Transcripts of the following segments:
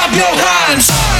clap your hands.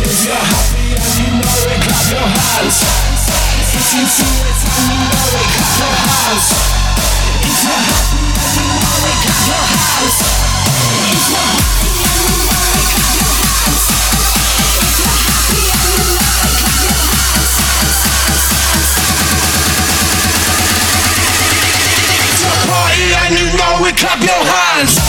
If you're happy and you know it, clap your hands. If you feel it and you know it, clap your hands. If you're happy and you know it, clap your hands. If you're happy and you know it, clap your hands. If you're happy and you know it, clap your hands. If you're party and you know it, clap your hands.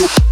you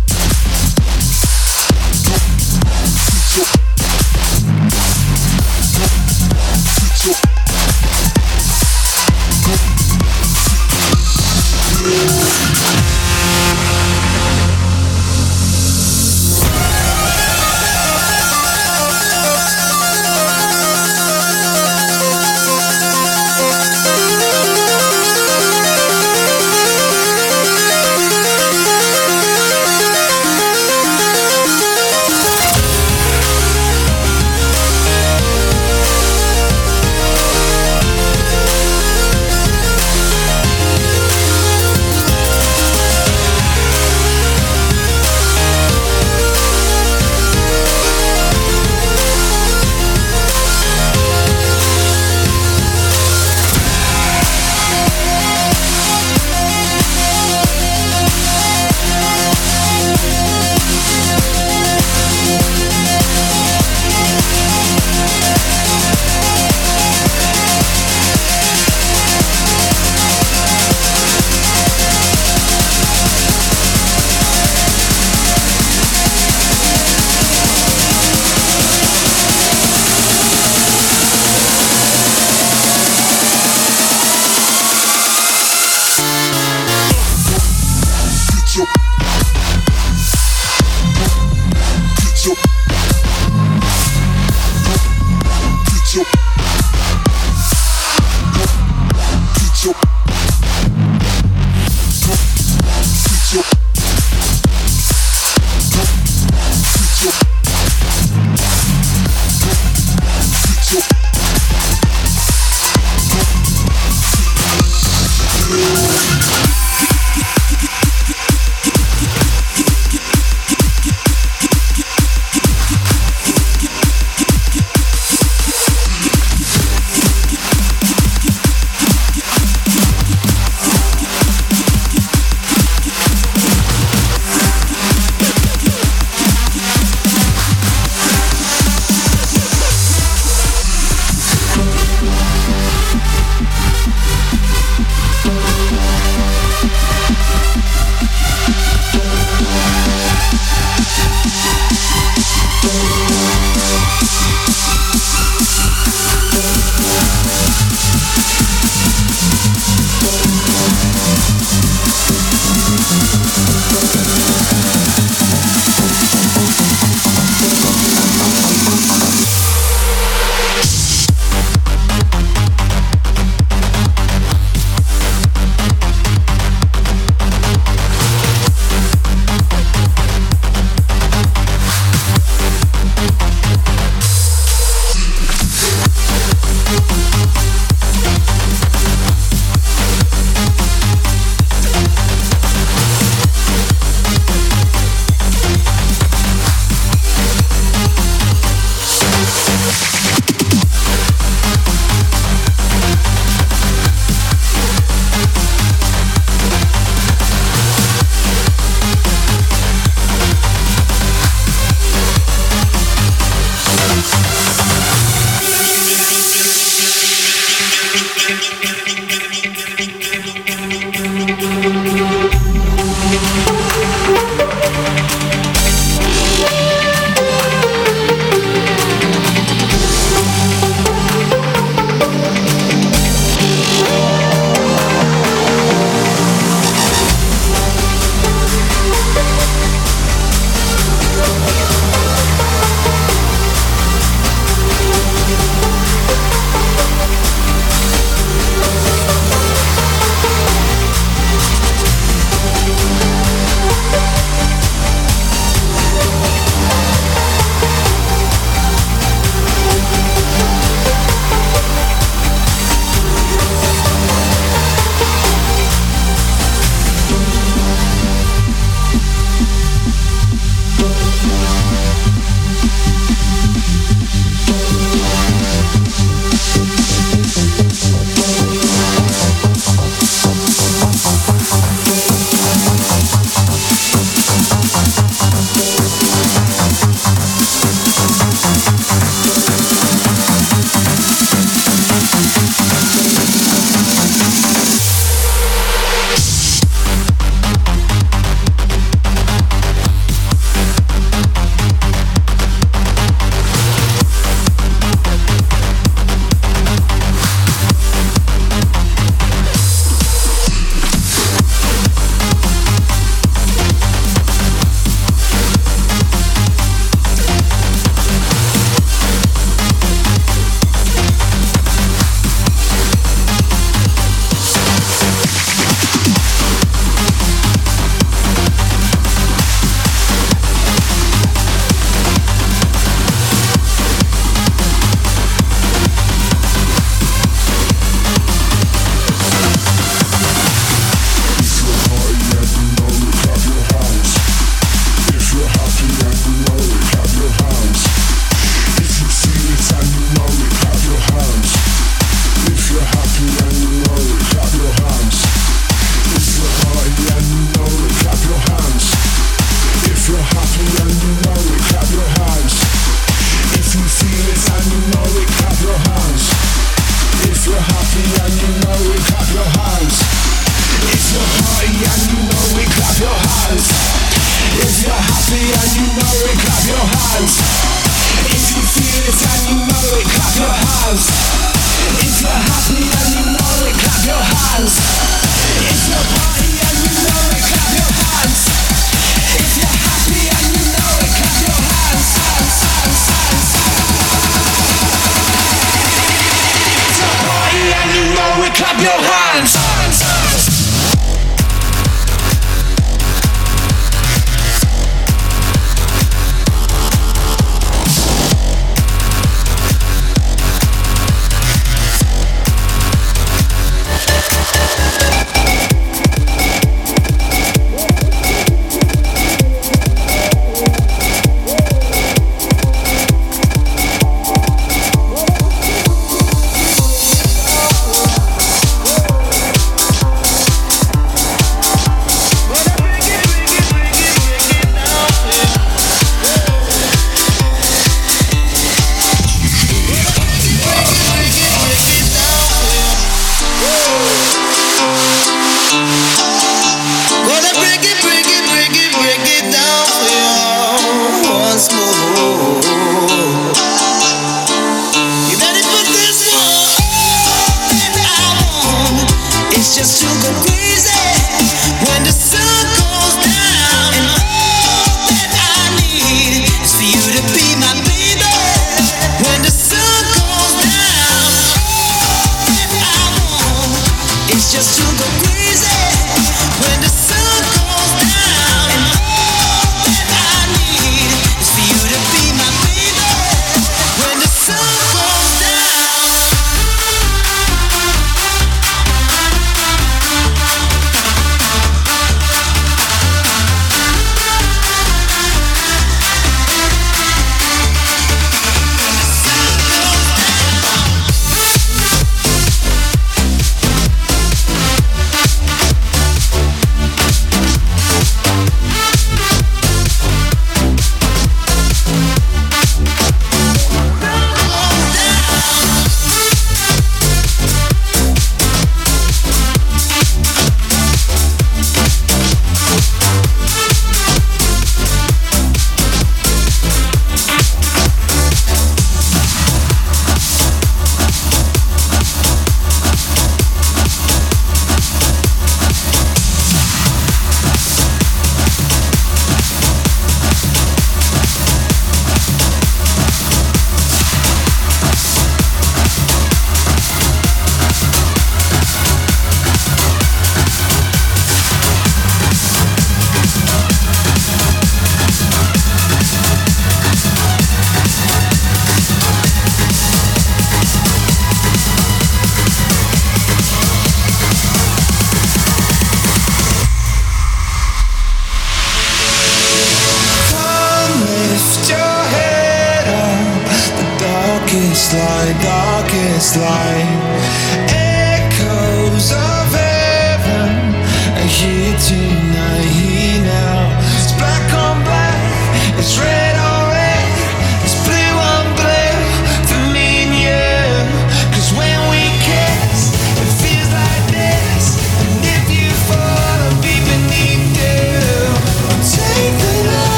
darkest